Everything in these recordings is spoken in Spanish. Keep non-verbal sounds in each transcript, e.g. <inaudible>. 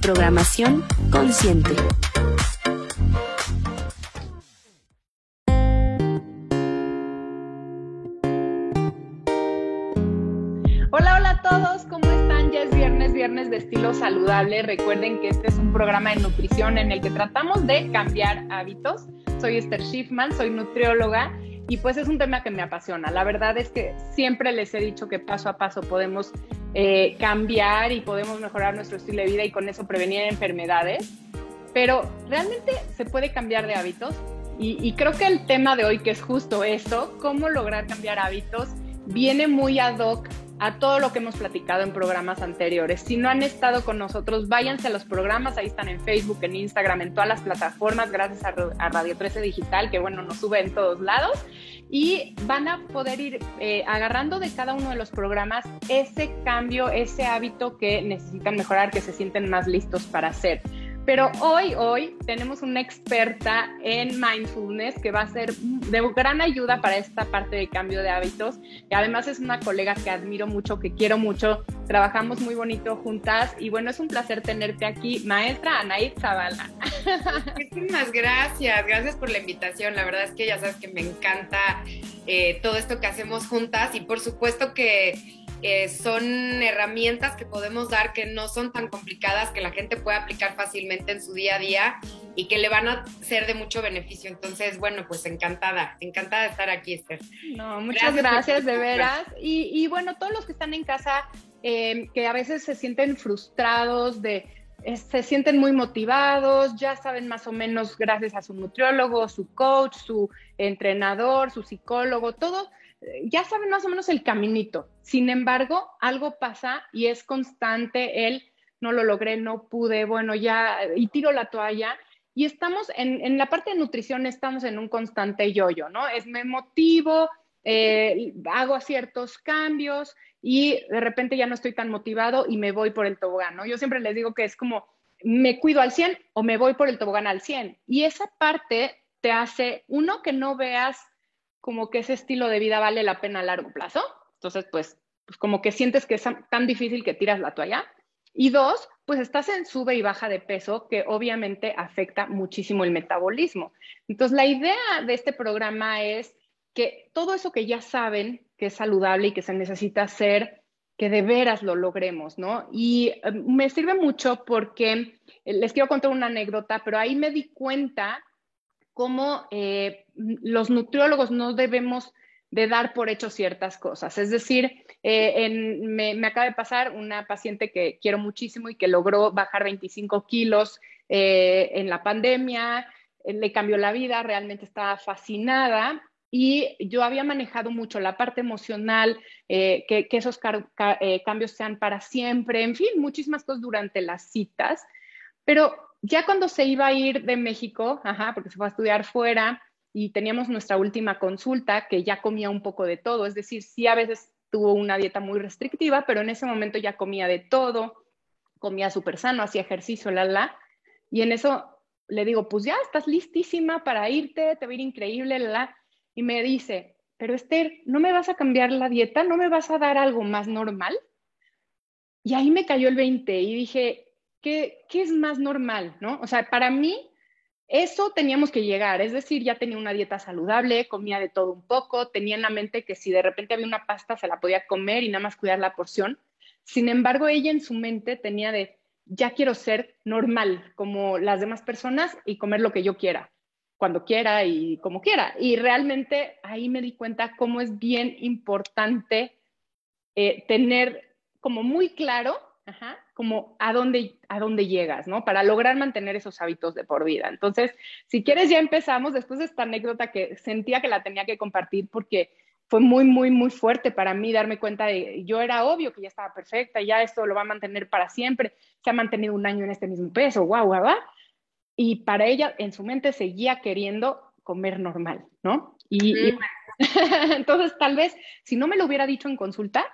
programación consciente. Hola, hola a todos, ¿cómo están? Ya es viernes, viernes de estilo saludable. Recuerden que este es un programa de nutrición en el que tratamos de cambiar hábitos. Soy Esther Schiffman, soy nutrióloga y pues es un tema que me apasiona. La verdad es que siempre les he dicho que paso a paso podemos eh, cambiar y podemos mejorar nuestro estilo de vida y con eso prevenir enfermedades. Pero realmente se puede cambiar de hábitos y, creo que el tema de hoy, que es justo esto, cómo lograr cambiar hábitos, viene muy ad hoc a todo lo que hemos platicado en programas anteriores. Si no han estado con nosotros, váyanse a los programas, ahí están en Facebook, en Instagram, en todas las plataformas, gracias a, Radio 13 Digital, que bueno, nos sube en todos lados, y van a poder ir eh, agarrando de cada uno de los programas ese cambio, ese hábito que necesitan mejorar, que se sienten más listos para hacer. Pero hoy, hoy tenemos una experta en mindfulness que va a ser de gran ayuda para esta parte de cambio de hábitos. Y además es una colega que admiro mucho, que quiero mucho. Trabajamos muy bonito juntas y bueno, es un placer tenerte aquí, maestra Anaid Zavala. Muchísimas gracias, gracias por la invitación. La verdad es que ya sabes que me encanta eh, todo esto que hacemos juntas y por supuesto que eh, son herramientas que podemos dar que no son tan complicadas, que la gente puede aplicar fácilmente en su día a día y que le van a ser de mucho beneficio. Entonces, bueno, pues encantada, encantada de estar aquí, Esther. No, muchas gracias, de veras. Y, bueno, todos los que están en casa, eh, que a veces se sienten frustrados de eh, se sienten muy motivados, ya saben más o menos gracias a su nutriólogo, su coach, su entrenador, su psicólogo, todo, ya saben más o menos el caminito. Sin embargo, algo pasa y es constante el no lo logré, no pude, bueno, ya, y tiro la toalla. Y estamos en, la parte de nutrición, estamos en un constante yoyo, ¿no? Es me motivo, eh, hago ciertos cambios y de repente ya no estoy tan motivado y me voy por el tobogán, ¿no? Yo siempre les digo que es como, me cuido al 100 o me voy por el tobogán al 100. Y esa parte te hace, uno, que no veas como que ese estilo de vida vale la pena a largo plazo. Entonces, pues, pues como que sientes que es tan difícil que tiras la toalla. Y dos, pues estás en sube y baja de peso que obviamente afecta muchísimo el metabolismo. Entonces, la idea de este programa es que todo eso que ya saben que es saludable y que se necesita hacer, que de veras lo logremos, ¿no? Y eh, me sirve mucho porque eh, les quiero contar una anécdota, pero ahí me di cuenta cómo eh, los nutriólogos no debemos de dar por hecho ciertas cosas. Es decir, eh, me, acaba de pasar una paciente que quiero muchísimo y que logró bajar 25 kilos eh, en la pandemia, le cambió la vida, realmente estaba fascinada y yo había manejado mucho la parte emocional, que, que, esos cambios sean para siempre, en fin, muchísimas cosas durante las citas, pero ya cuando se iba a ir de México, ajá, porque se fue a estudiar fuera y teníamos nuestra última consulta, que ya comía un poco de todo, es decir, sí a veces tuvo una dieta muy restrictiva, pero en ese momento ya comía de todo, comía súper sano, hacía ejercicio, la, la, y en eso le digo, pues ya estás listísima para irte, te va a ir increíble, la, la, y me dice, pero Esther, ¿no me vas a cambiar la dieta? ¿No me vas a dar algo más normal? Y ahí me cayó el 20 y dije, ¿qué, es más normal? ¿no? O sea, para mí eso teníamos que llegar, es decir, ya tenía una dieta saludable, comía de todo un poco, tenía en la mente que si de repente había una pasta se la podía comer y nada más cuidar la porción. Sin embargo, ella en su mente tenía de, ya quiero ser normal como las demás personas y comer lo que yo quiera, cuando quiera y como quiera. Y realmente ahí me di cuenta cómo es bien importante eh, tener como muy claro como a dónde, a dónde llegas, ¿no? Para lograr mantener esos hábitos de por vida. Entonces, si quieres, ya empezamos después de esta anécdota que sentía que la tenía que compartir porque fue muy, muy, muy fuerte para mí darme cuenta de, yo era obvio que ya estaba perfecta, ya esto lo va a mantener para siempre, se ha mantenido un año en este mismo peso, guau, guau, guau. Y para ella, en su mente, seguía queriendo comer normal, ¿no? Y, <laughs> entonces, tal vez, si no me lo hubiera dicho en consulta,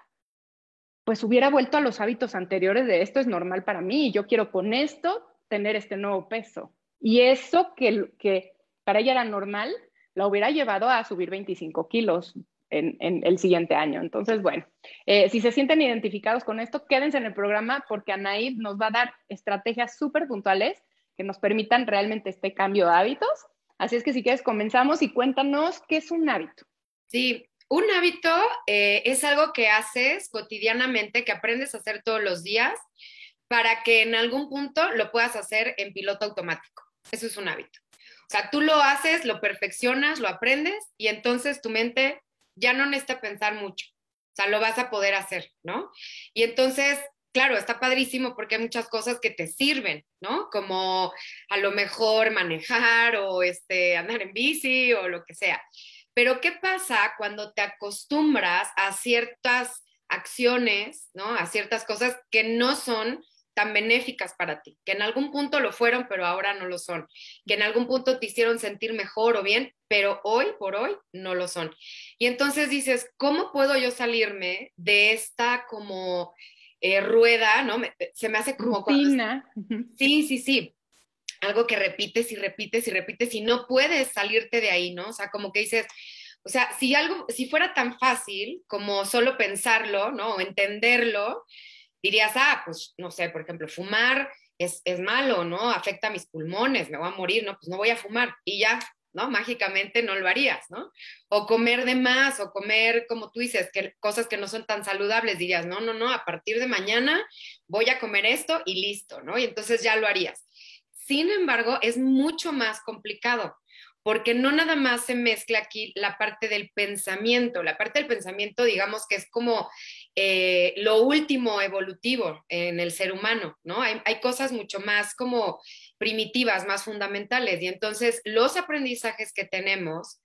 pues hubiera vuelto a los hábitos anteriores de esto es normal para mí y yo quiero con esto tener este nuevo peso. Y eso que, que para ella era normal, la hubiera llevado a subir 25 kilos en, el siguiente año. Entonces, bueno, eh, si se sienten identificados con esto, quédense en el programa porque Anaid nos va a dar estrategias súper puntuales que nos permitan realmente este cambio de hábitos. Así es que si quieres, comenzamos y cuéntanos qué es un hábito. Sí, un hábito eh, es algo que haces cotidianamente, que aprendes a hacer todos los días, para que en algún punto lo puedas hacer en piloto automático. Eso es un hábito. O sea, tú lo haces, lo perfeccionas, lo aprendes y entonces tu mente ya no necesita pensar mucho. O sea, lo vas a poder hacer, ¿no? Y entonces, claro, está padrísimo porque hay muchas cosas que te sirven, ¿no? Como a lo mejor manejar o este, andar en bici o lo que sea. Pero ¿qué pasa cuando te acostumbras a ciertas acciones, ¿no? A ciertas cosas que no son tan benéficas para ti, que en algún punto lo fueron, pero ahora no lo son, que en algún punto te hicieron sentir mejor o bien, pero hoy por hoy no lo son. Y entonces dices, ¿cómo puedo yo salirme de esta como eh, rueda, ¿no? se me hace como... Rutina. Sí, sí, sí algo que repites y repites y repites y no puedes salirte de ahí, ¿no? O sea, como que dices, o sea, si algo, si fuera tan fácil como solo pensarlo, ¿no? O entenderlo, dirías, ah, pues, no sé, por ejemplo, fumar es, es malo, ¿no? Afecta a mis pulmones, me voy a morir, ¿no? Pues no voy a fumar y ya, ¿no? Mágicamente no lo harías, ¿no? O comer de más, o comer, como tú dices, que cosas que no son tan saludables, dirías, no, no, no, a partir de mañana voy a comer esto y listo, ¿no? Y entonces ya lo harías. Sin embargo, es mucho más complicado porque no nada más se mezcla aquí la parte del pensamiento, la parte del pensamiento, digamos que es como eh, lo último evolutivo en el ser humano, ¿no? Hay, cosas mucho más como primitivas, más fundamentales, y entonces los aprendizajes que tenemos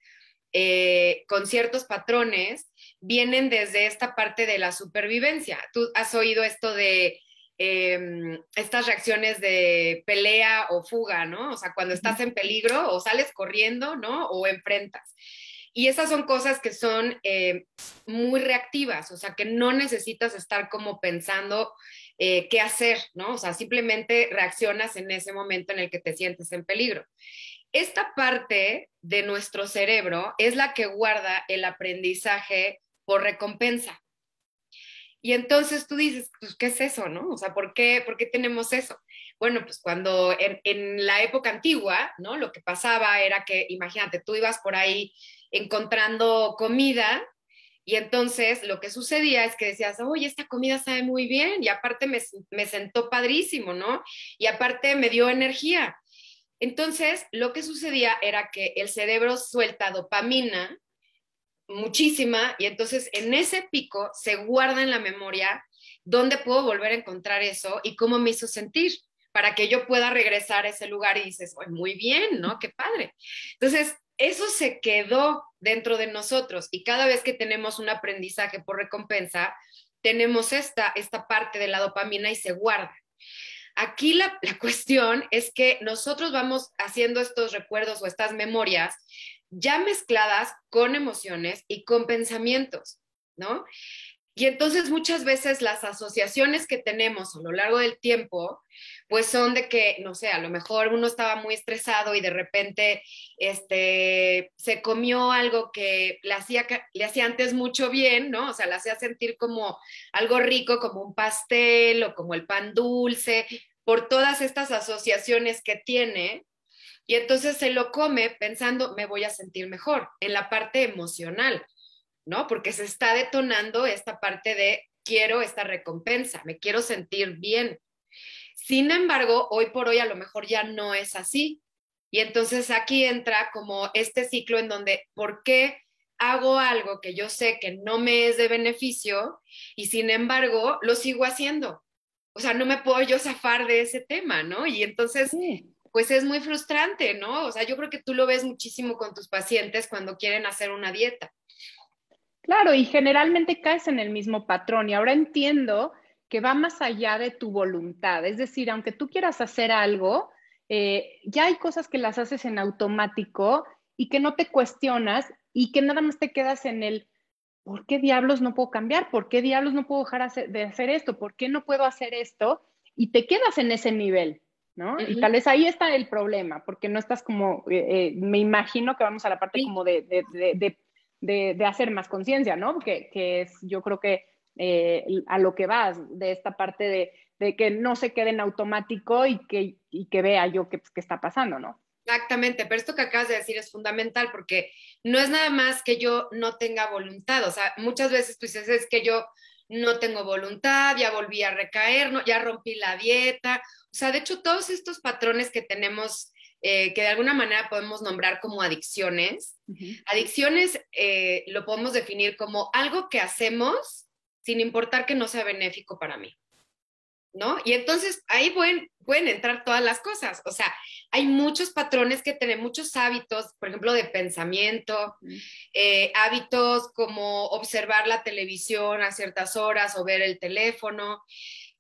eh, con ciertos patrones vienen desde esta parte de la supervivencia. Tú has oído esto de Em, estas reacciones de pelea o fuga, ¿no? O sea, cuando estás en peligro o sales corriendo, ¿no? O enfrentas. Y esas son cosas que son eh, muy reactivas, o sea, que no necesitas estar como pensando eh, qué hacer, ¿no? O sea, simplemente reaccionas en ese momento en el que te sientes en peligro. Esta parte de nuestro cerebro es la que guarda el aprendizaje por recompensa. Y entonces tú dices, pues, ¿qué es eso, no? O sea, ¿por qué, por qué tenemos eso? Bueno, pues cuando en, la época antigua, ¿no? Lo que pasaba era que, imagínate, tú ibas por ahí encontrando comida y entonces lo que sucedía es que decías, oye, esta comida sabe muy bien y aparte me, me sentó padrísimo, ¿no? Y aparte me dio energía. Entonces, lo que sucedía era que el cerebro suelta dopamina muchísima y entonces en ese pico se guarda en la memoria dónde puedo volver a encontrar eso y cómo me hizo sentir para que yo pueda regresar a ese lugar y dices, muy bien, ¿no? Qué padre. Entonces, eso se quedó dentro de nosotros y cada vez que tenemos un aprendizaje por recompensa, tenemos esta, esta parte de la dopamina y se guarda. Aquí la, la <laughs> cuestión es que nosotros vamos haciendo estos recuerdos o estas memorias ya mezcladas con emociones y con pensamientos, ¿no? Y entonces muchas veces las asociaciones que tenemos a lo largo del tiempo, pues son de que, no sé, a lo mejor uno estaba muy estresado y de repente este, se comió algo que le hacía, le hacía antes mucho bien, ¿no? O sea, le hacía sentir como algo rico, como un pastel o como el pan dulce, por todas estas asociaciones que tiene, y entonces se lo come pensando, me voy a sentir mejor, en la parte emocional, ¿no? Porque se está detonando esta parte de quiero esta recompensa, me quiero sentir bien. Sin embargo, hoy por hoy a lo mejor ya no es así. Y entonces aquí entra como este ciclo en donde, ¿por qué hago algo que yo sé que no me es de beneficio y sin embargo lo sigo haciendo? o sea, no me puedo yo zafar de ese tema, ¿no? Y entonces, pues es muy frustrante, ¿no? O sea, yo creo que tú lo ves muchísimo con tus pacientes cuando quieren hacer una dieta. Claro, y generalmente caes en el mismo patrón. Y ahora entiendo que va más allá de tu voluntad. Es decir, aunque tú quieras hacer algo, eh, ya hay cosas que las haces en automático y que no te cuestionas y que nada más te quedas en el, ¿por qué diablos no puedo cambiar? ¿Por qué diablos no puedo dejar de hacer esto? ¿Por qué no puedo hacer esto? Y te quedas en ese nivel, ¿no? Y tal vez ahí está el problema, porque no estás como, eh, eh, me imagino que vamos a la parte como de, de, hacer más conciencia, ¿no? Que, que, es, yo creo que eh, a lo que vas, de esta parte de, que no se quede en automático y que, y que vea yo qué, qué está pasando, ¿no? Exactamente, pero esto que acabas de decir es fundamental porque no es nada más que yo no tenga voluntad, o sea, muchas veces tú dices, es que yo no tengo voluntad, ya volví a recaer, no, ya rompí la dieta, o sea, de hecho todos estos patrones que tenemos, eh, que de alguna manera podemos nombrar como adicciones, adicciones eh, lo podemos definir como algo que hacemos sin importar que no sea benéfico para mí. ¿no? Y entonces ahí pueden, pueden entrar todas las cosas. O sea, hay muchos patrones que tienen, muchos hábitos, por ejemplo, de pensamiento, eh, hábitos como observar la televisión a ciertas horas o ver el teléfono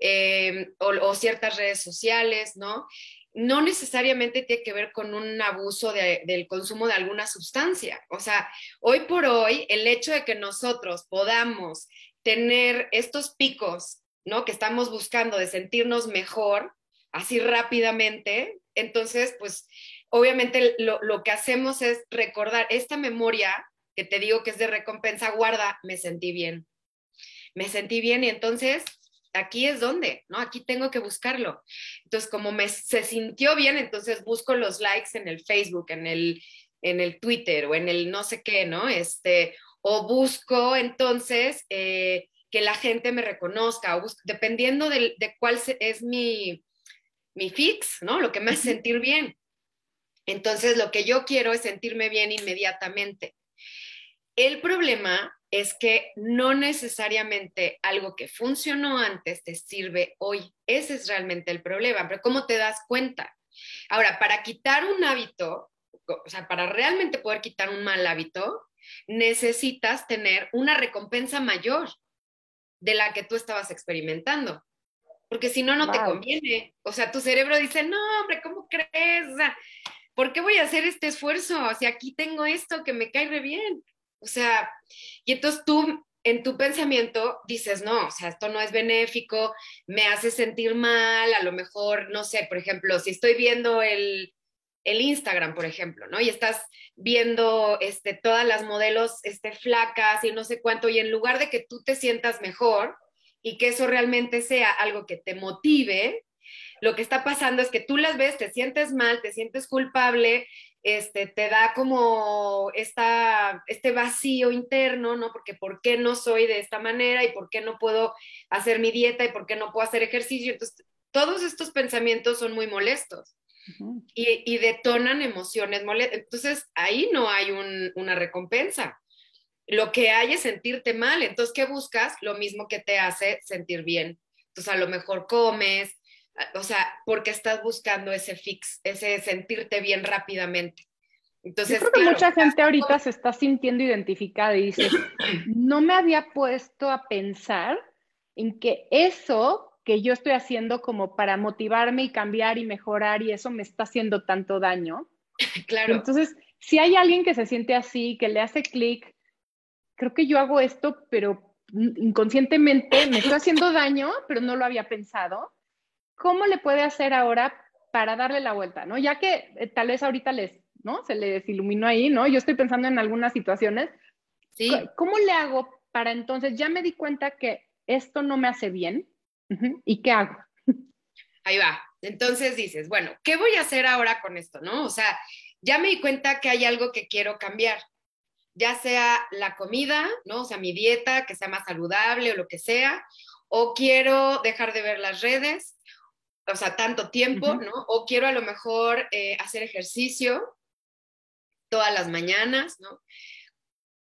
eh, o, ciertas redes sociales, ¿no? No necesariamente tiene que ver con un abuso del consumo de alguna sustancia. O sea, hoy por hoy, el hecho de que nosotros podamos tener estos picos ¿no? Que estamos buscando de sentirnos mejor así rápidamente. Entonces, pues obviamente lo, que hacemos es recordar esta memoria que te digo que es de recompensa, guarda, me sentí bien. Me sentí bien y entonces aquí es donde, ¿no? Aquí tengo que buscarlo. Entonces, como me, se sintió bien, entonces busco los likes en el Facebook, en el, en el Twitter o en el no sé qué, ¿no? Este, o busco entonces eh, que la gente me reconozca, o dependiendo de, cuál es mi, mi fix, ¿no? Lo que me hace sentir bien. Entonces, lo que yo quiero es sentirme bien inmediatamente. El problema es que no necesariamente algo que funcionó antes te sirve hoy. Ese es realmente el problema. Pero ¿cómo te das cuenta? Ahora, para quitar un hábito, o sea, para realmente poder quitar un mal hábito, necesitas tener una recompensa mayor de la que tú estabas experimentando. Porque si no, no te conviene. O sea, tu cerebro dice, no, hombre, ¿cómo crees? ¿por qué voy a hacer este esfuerzo? O sea, aquí tengo esto que me cae re bien. O sea, y entonces tú en tu pensamiento dices, no, o sea, esto no es benéfico, me hace sentir mal, a lo mejor, no sé, por ejemplo, si estoy viendo el, el Instagram, por ejemplo, ¿no? Y estás viendo este, todas las modelos este, flacas y no sé cuánto, y en lugar de que tú te sientas mejor y que eso realmente sea algo que te motive, lo que está pasando es que tú las ves, te sientes mal, te sientes culpable, este, te da como esta, este vacío interno, ¿no? Porque ¿por qué no soy de esta manera y por qué no puedo hacer mi dieta y por qué no puedo hacer ejercicio? Entonces, todos estos pensamientos son muy molestos y, detonan emociones molestas. Entonces, ahí no hay una recompensa. Lo que hay es sentirte mal. Entonces, ¿qué buscas? Lo mismo que te hace sentir bien. Entonces, a lo mejor comes, o sea, porque estás buscando ese fix, ese sentirte bien rápidamente. Entonces, Yo creo que mucha gente ahorita se está sintiendo identificada y dice, <clears throat> no me había puesto a pensar en que eso que yo estoy haciendo como para motivarme y cambiar y mejorar y eso me está haciendo tanto daño. <laughs> Claro. Entonces, si hay alguien que se siente así, que le hace clic, creo que yo hago esto, pero inconscientemente me estoy haciendo daño, pero no lo había pensado. ¿Cómo le puede hacer ahora para darle la vuelta, no? Ya que eh, tal vez ahorita les, ¿no? Se les iluminó ahí, ¿no? Yo estoy pensando en algunas situaciones. Sí. ¿Cómo le hago para entonces ya me di cuenta que esto no me hace bien? ¿Y qué hago? Ahí va. Entonces dices, bueno, ¿qué voy a hacer ahora con esto? ¿No? O sea, ya me di cuenta que hay algo que quiero cambiar, ya sea la comida, ¿no? O sea, mi dieta, que sea más saludable o lo que sea, o quiero dejar de ver las redes, o sea, tanto tiempo, ¿no? O quiero a lo mejor eh, hacer ejercicio todas las mañanas, ¿no?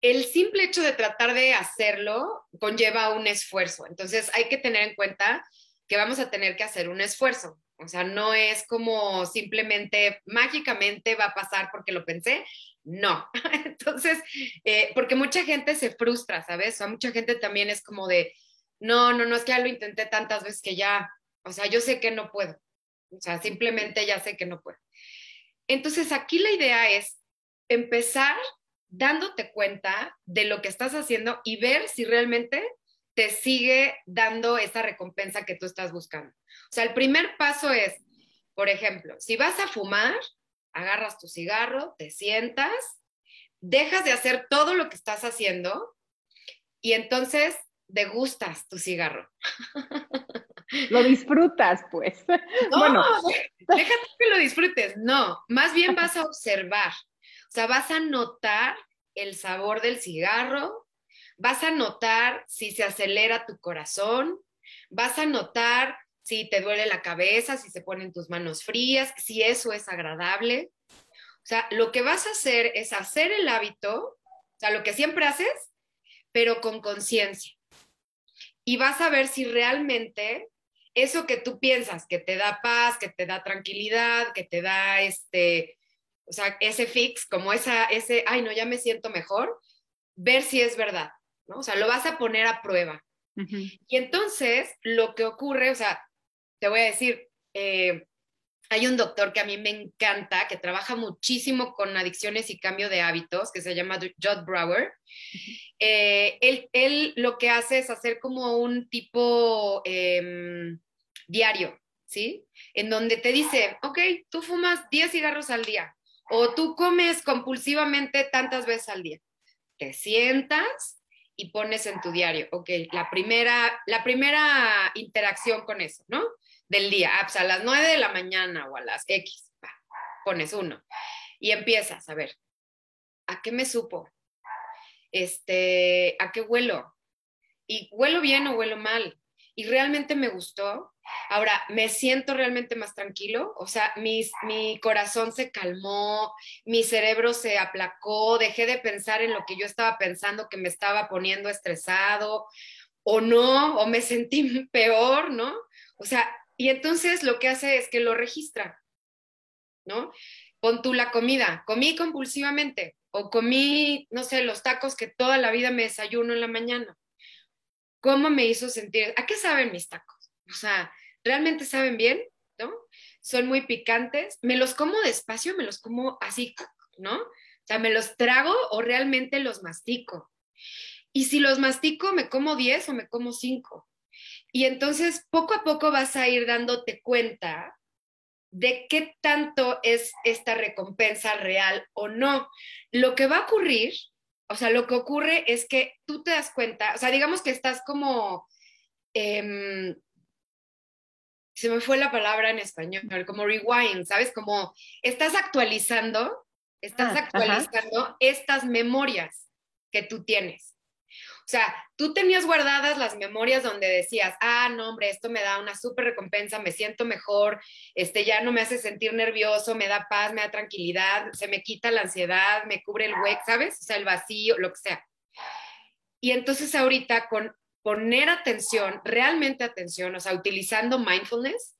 el simple hecho de tratar de hacerlo conlleva un esfuerzo. Entonces hay que tener en cuenta que vamos a tener que hacer un esfuerzo. O sea, no es como simplemente mágicamente va a pasar porque lo pensé. No. <laughs> Entonces, eh, porque mucha gente se frustra, ¿sabes? O sea, mucha gente también es como de, no, no, no, es que ya lo intenté tantas veces que ya, o sea, yo sé que no puedo. O sea, simplemente ya sé que no puedo. Entonces, aquí la idea es empezar dándote cuenta de lo que estás haciendo y ver si realmente te sigue dando esa recompensa que tú estás buscando. O sea, el primer paso es, por ejemplo, si vas a fumar, agarras tu cigarro, te sientas, dejas de hacer todo lo que estás haciendo y entonces degustas tu cigarro. <laughs> Lo disfrutas, pues. No, <laughs> bueno, déjate que lo disfrutes. No, más bien vas a observar. O sea, vas a notar el sabor del cigarro, vas a notar si se acelera tu corazón, vas a notar si te duele la cabeza, si se ponen tus manos frías, si eso es agradable. O sea, lo que vas a hacer es hacer el hábito, o sea, lo que siempre haces, pero con conciencia. Y vas a ver si realmente eso que tú piensas que te da paz, que te da tranquilidad, que te da este, o sea, ese fix, como esa, ese, ay, no, ya me siento mejor, ver si es verdad, ¿no? O sea, lo vas a poner a prueba. Y entonces, lo que ocurre, o sea, te voy a decir, eh, hay un doctor que a mí me encanta, que trabaja muchísimo con adicciones y cambio de hábitos, que se llama Judd Brower. Eh, él, él, lo que hace es hacer como un tipo em, diario, ¿sí? En donde te dice, ok, tú fumas 10 cigarros al día o tú comes compulsivamente tantas veces al día. Te sientas y pones en tu diario, ok, la primera, la primera interacción con eso, ¿no? Del día, ah, pues a las 9 de la mañana o a las X, pones uno y empiezas a ver, ¿a qué me supo? Este, ¿a qué huelo? ¿Y huelo bien o huelo mal? ¿Y realmente me gustó? Ahora, me siento realmente más tranquilo, o sea, mi corazón se calmó, mi cerebro se aplacó, dejé de pensar en lo que yo estaba pensando que me estaba poniendo estresado, o no, o me <laughs> sentí peor, ¿no? O sea, y entonces lo que hace es que lo registra, ¿no? Pon tú la comida, comí compulsivamente, o comí, no sé, los tacos que toda la vida me desayuno en la mañana. ¿Cómo me hizo sentir? ¿A qué saben mis tacos? O sea, realmente saben bien, ¿no? Son muy picantes, me los como despacio, me los como así, ¿no? O sea, me los trago o realmente los mastico. Y si los mastico, me como 10 o me como 5. Y entonces, poco a poco vas a ir dándote cuenta de qué tanto es esta recompensa real o no. Lo que va a ocurrir, o sea, lo que ocurre es que tú te das cuenta, o sea, digamos que estás como... Eh, se me fue la palabra en español, como rewind, ¿sabes? Como estás actualizando, estás ah, actualizando estas memorias que tú tienes. O sea, tú tenías guardadas las memorias donde decías, ah, no, hombre, esto me da una súper recompensa, me siento mejor, este ya no me hace sentir nervioso, me da paz, me da tranquilidad, se me quita la ansiedad, me cubre el hueco, ¿sabes? O sea, el vacío, lo que sea. Y entonces ahorita con poner atención, realmente atención, o sea, utilizando mindfulness,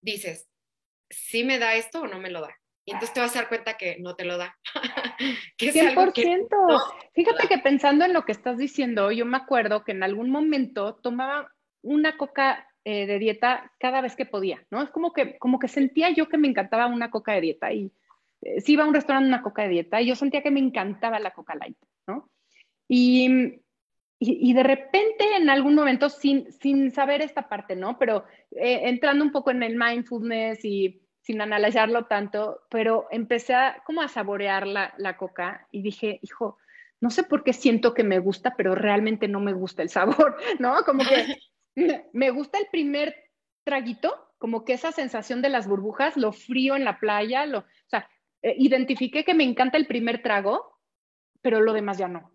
dices, ¿sí me da esto o no me lo da? Y entonces te vas a dar cuenta que no te lo da. <laughs> que 100%. Fíjate que pensando en lo que estás diciendo, yo me acuerdo que en algún momento tomaba una coca eh, de dieta cada vez que podía, ¿no? Es como que, como que sentía yo que me encantaba una coca de dieta y eh, si iba a un restaurante una coca de dieta y yo sentía que me encantaba la coca light, ¿no? Y y, de repente en algún momento, sin, sin saber esta parte, ¿no? Pero eh, entrando un poco en el mindfulness y sin analizarlo tanto, pero empecé a, como a saborear la, la coca y dije, hijo, no sé por qué siento que me gusta, pero realmente no me gusta el sabor, <laughs> ¿no? Como que <laughs> me gusta el primer traguito, como que esa sensación de las burbujas, lo frío en la playa, lo, o sea, eh, identifiqué que me encanta el primer trago, pero lo demás ya no.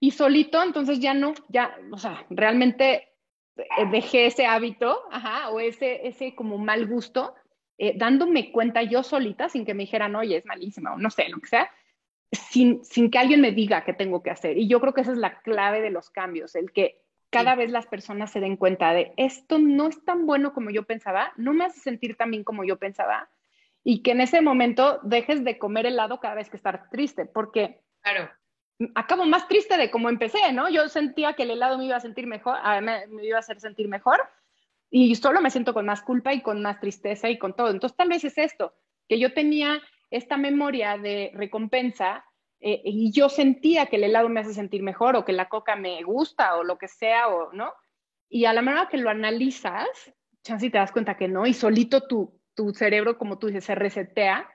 Y solito, entonces ya no, ya, o sea, realmente eh, dejé ese hábito, ajá, o ese, ese como mal gusto, eh, dándome cuenta yo solita, sin que me dijeran, oye, es malísima, o no sé, lo que sea, sin, sin que alguien me diga qué tengo que hacer. Y yo creo que esa es la clave de los cambios, el que cada vez las personas se den cuenta de esto no es tan bueno como yo pensaba, no me hace sentir tan bien como yo pensaba, y que en ese momento dejes de comer helado cada vez que estar triste, porque claro. acabo más triste de como empecé, ¿no? Yo sentía que el helado me iba a sentir mejor, me, me iba a hacer sentir mejor, y solo me siento con más culpa y con más tristeza y con todo. Entonces tal vez es esto, que yo tenía esta memoria de recompensa eh, y yo sentía que el helado me hace sentir mejor o que la coca me gusta o lo que sea, o no. Y a la manera que lo analizas, chance te das cuenta que no, y solito tu, tu cerebro, como tú dices, se resetea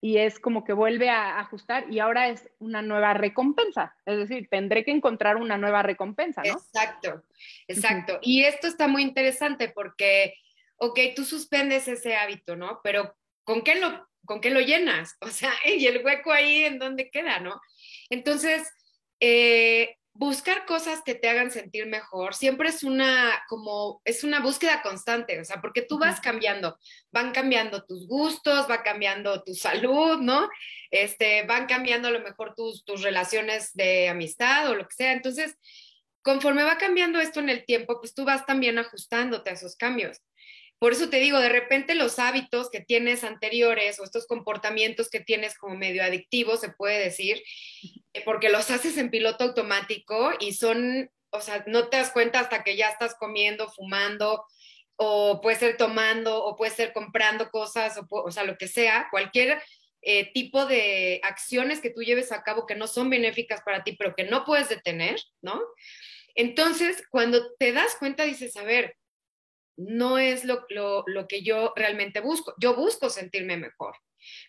y es como que vuelve a ajustar y ahora es una nueva recompensa. Es decir, tendré que encontrar una nueva recompensa, ¿no? Exacto, exacto. Y esto está muy interesante porque, ok, tú suspendes ese hábito, ¿no? Pero ¿con qué lo ¿con qué lo llenas? <laughs> O sea, y el hueco ahí en dónde queda, ¿no? Entonces, eh, buscar cosas que te hagan sentir mejor siempre es una como es una búsqueda constante, o sea, porque tú vas cambiando, van cambiando tus gustos, va cambiando tu salud, ¿no? Este, van cambiando a lo mejor tus, tus relaciones de amistad o lo que sea. Entonces, conforme va cambiando esto en el tiempo, pues tú vas también ajustándote a esos cambios. Por eso te digo, de repente los hábitos que tienes anteriores o estos comportamientos que tienes como medio adictivos, se puede decir, porque los haces en piloto automático y son, o sea, no te das cuenta hasta que ya estás comiendo, fumando, o puede ser tomando, o puede ser comprando cosas, o, o sea, lo que sea, cualquier eh, tipo de acciones que tú lleves a cabo que no son benéficas para ti, pero que no puedes detener, ¿no? Entonces, cuando te das cuenta, dices, a ver, no es lo, que yo realmente busco. Yo busco sentirme mejor.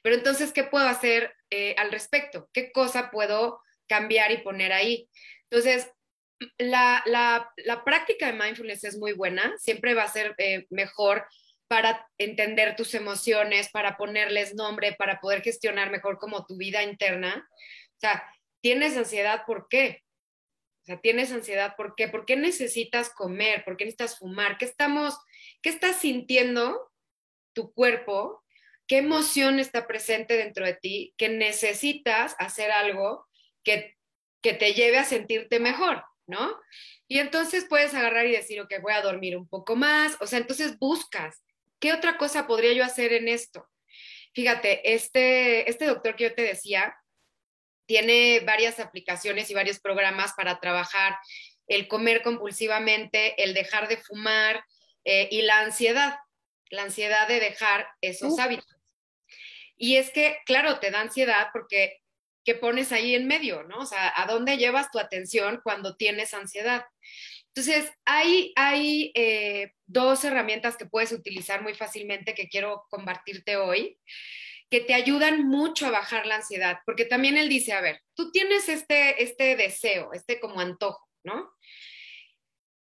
Pero entonces, ¿qué puedo hacer eh, al respecto? ¿Qué cosa puedo cambiar y poner ahí? Entonces, la, práctica de mindfulness es muy buena, siempre va a ser eh, mejor para entender tus emociones, para ponerles nombre, para poder gestionar mejor como tu vida interna. O sea, tienes ansiedad, ¿por qué? O sea, tienes ansiedad, ¿por qué? ¿Por qué necesitas comer? ¿Por qué necesitas fumar? ¿Qué estamos, qué estás sintiendo tu cuerpo? ¿Qué emoción está presente dentro de ti que necesitas hacer algo que, que te lleve a sentirte mejor, ¿no? Y entonces puedes agarrar y decir, ok, voy a dormir un poco más. O sea, entonces buscas, ¿qué otra cosa podría yo hacer en esto? Fíjate, este, este doctor que yo te decía, tiene varias aplicaciones y varios programas para trabajar el comer compulsivamente, el dejar de fumar eh, y la ansiedad, la ansiedad de dejar esos hábitos. Y es que, claro, te da ansiedad porque ¿qué pones ahí en medio, ¿no? O sea, ¿a dónde llevas tu atención cuando tienes ansiedad? Entonces, hay, hay eh, dos herramientas que puedes utilizar muy fácilmente que quiero compartirte hoy que te ayudan mucho a bajar la ansiedad, porque también él dice, a ver, tú tienes este, este deseo, este como antojo, ¿no?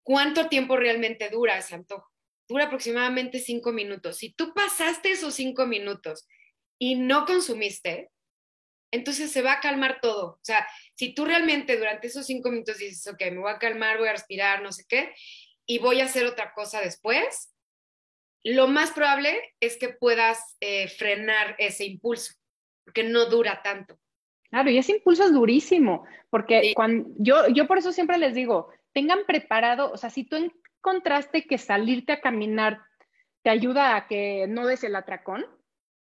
¿Cuánto tiempo realmente dura ese antojo? Dura aproximadamente cinco minutos. Si tú pasaste esos cinco minutos y no consumiste, entonces se va a calmar todo. O sea, si tú realmente durante esos cinco minutos dices, ok, me voy a calmar, voy a respirar, no sé qué, y voy a hacer otra cosa después, lo más probable es que puedas eh, frenar ese impulso, porque no dura tanto. Claro, y ese impulso es durísimo, porque cuando, yo, yo por eso siempre les digo, tengan preparado, o sea, si tú encontraste que salirte a caminar te ayuda a que no des el atracón,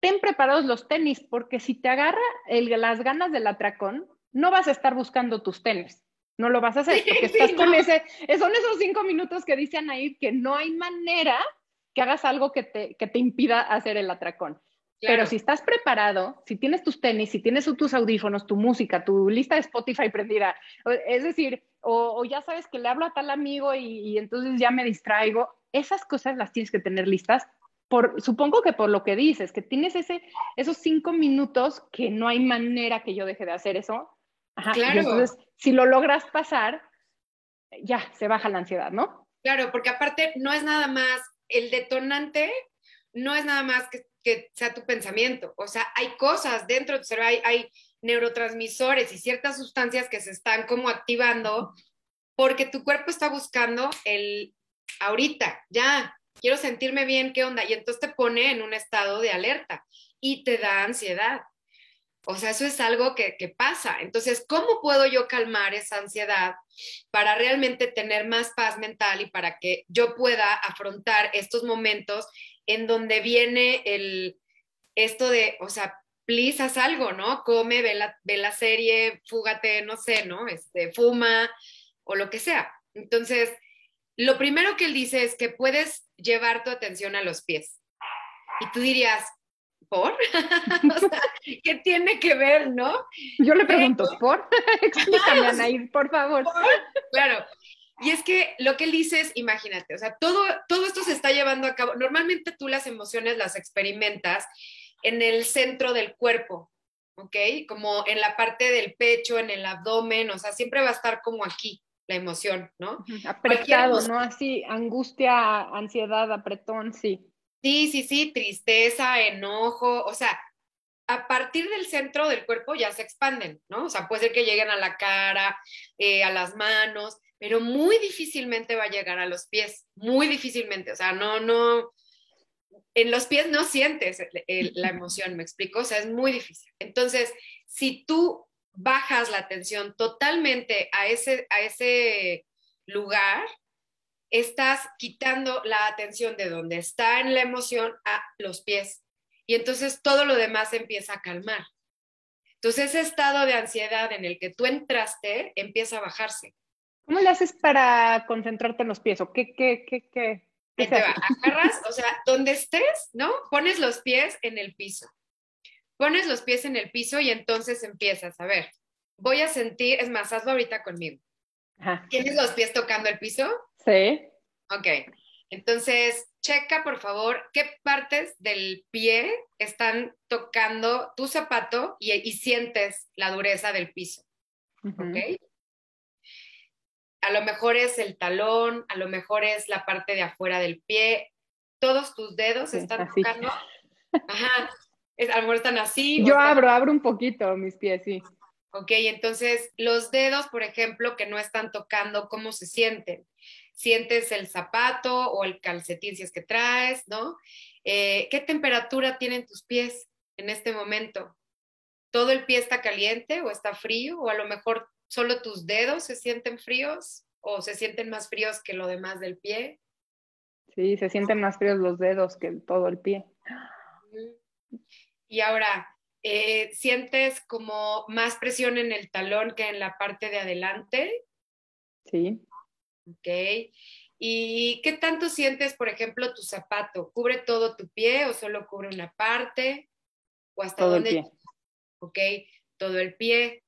ten preparados los tenis, porque si te agarra las ganas del atracón, no vas a estar buscando tus tenis. No lo vas a hacer, porque estás con ese, son esos cinco minutos que dicen ahí que no hay manera que hagas algo que te, que te impida hacer el atracón. Pero si estás preparado, si tienes tus tenis, si tienes tus audífonos, tu música, tu lista de Spotify prendida, es decir, o, ya sabes que le hablo a tal amigo y, entonces ya me distraigo, esas cosas las tienes que tener listas. Por, supongo que por lo que dices, que tienes ese, esos cinco minutos que no hay manera que yo deje de hacer eso. Ajá, claro. entonces, si lo logras pasar, ya se baja la ansiedad, ¿no? Claro, porque aparte no es nada más el detonante no es nada más que, sea tu pensamiento, o sea, hay cosas dentro de tu cerebro, hay, neurotransmisores y ciertas sustancias que se están como activando porque tu cuerpo está buscando el ahorita, ya, quiero sentirme bien, ¿qué onda? Y entonces te pone en un estado de alerta y te da ansiedad. O sea, eso es algo que, pasa. Entonces, ¿cómo puedo yo calmar esa ansiedad para realmente tener más paz mental y para que yo pueda afrontar estos momentos en donde viene el, esto de, o sea, please, haz algo, ¿no? Come, ve la, ve la serie, fúgate, no sé, ¿no? Este, fuma o lo que sea. Entonces, lo primero que él dice es que puedes llevar tu atención a los pies. Y tú dirías, ¿por? <laughs> o sea, ¿qué tiene que ver, no? Yo le pregunto, ¿por? <laughs> Explícame, Anaí, por favor. Claro. Y es que lo que él dice es, imagínate, o sea, todo, todo esto se está llevando a cabo. Normalmente tú las emociones las experimentas en el centro del cuerpo, ¿ok? Como en la parte del pecho, en el abdomen, o sea, siempre va a estar como aquí la emoción, ¿no? Apretado, ¿no? Así, angustia, ansiedad, apretón, sí. Sí, sí, sí, tristeza, enojo, o sea, a partir del centro del cuerpo ya se expanden, ¿no? O sea, puede ser que lleguen a la cara, eh, a las manos, pero muy difícilmente va a llegar a los pies, muy difícilmente, o sea, no, no, en los pies no sientes la emoción, me explico, o sea, es muy difícil. Entonces, si tú bajas la atención totalmente a ese, a ese lugar, estás quitando la atención de donde está en la emoción a los pies. Y entonces todo lo demás empieza a calmar. Entonces ese estado de ansiedad en el que tú entraste empieza a bajarse. ¿Cómo le haces para concentrarte en los pies? ¿O qué, qué, qué, qué? te va, agarras, o sea, donde estés, ¿no? Pones los pies en el piso. Pones los pies en el piso y entonces empiezas, a ver, voy a sentir, es más, hazlo ahorita conmigo. ¿Tienes los pies tocando el piso? Sí. Ok. Entonces, checa por favor qué partes del pie están tocando tu zapato y, sientes la dureza del piso. ¿Ok? A lo mejor es el talón, a lo mejor es la parte de afuera del pie. Todos tus dedos están tocando. Ajá. A lo mejor están así. Yo abro, abro un poquito mis pies, sí. Ok, entonces los dedos, por ejemplo, que no están tocando, ¿cómo se sienten? ¿Sientes el zapato o el calcetín si es que traes, no? Eh, ¿Qué temperatura tienen tus pies en este momento? ¿Todo el pie está caliente o está frío? ¿O a lo mejor solo tus dedos se sienten fríos o se sienten más fríos que lo demás del pie? Sí, se sienten más fríos los dedos que todo el pie. Y ahora, eh, ¿sientes como más presión en el talón que en la parte de adelante? Sí. Ok. ¿Y qué tanto sientes, por ejemplo, tu zapato? ¿Cubre todo tu pie o solo cubre una parte? ¿O hasta todo dónde? El pie. Ok, todo el pie.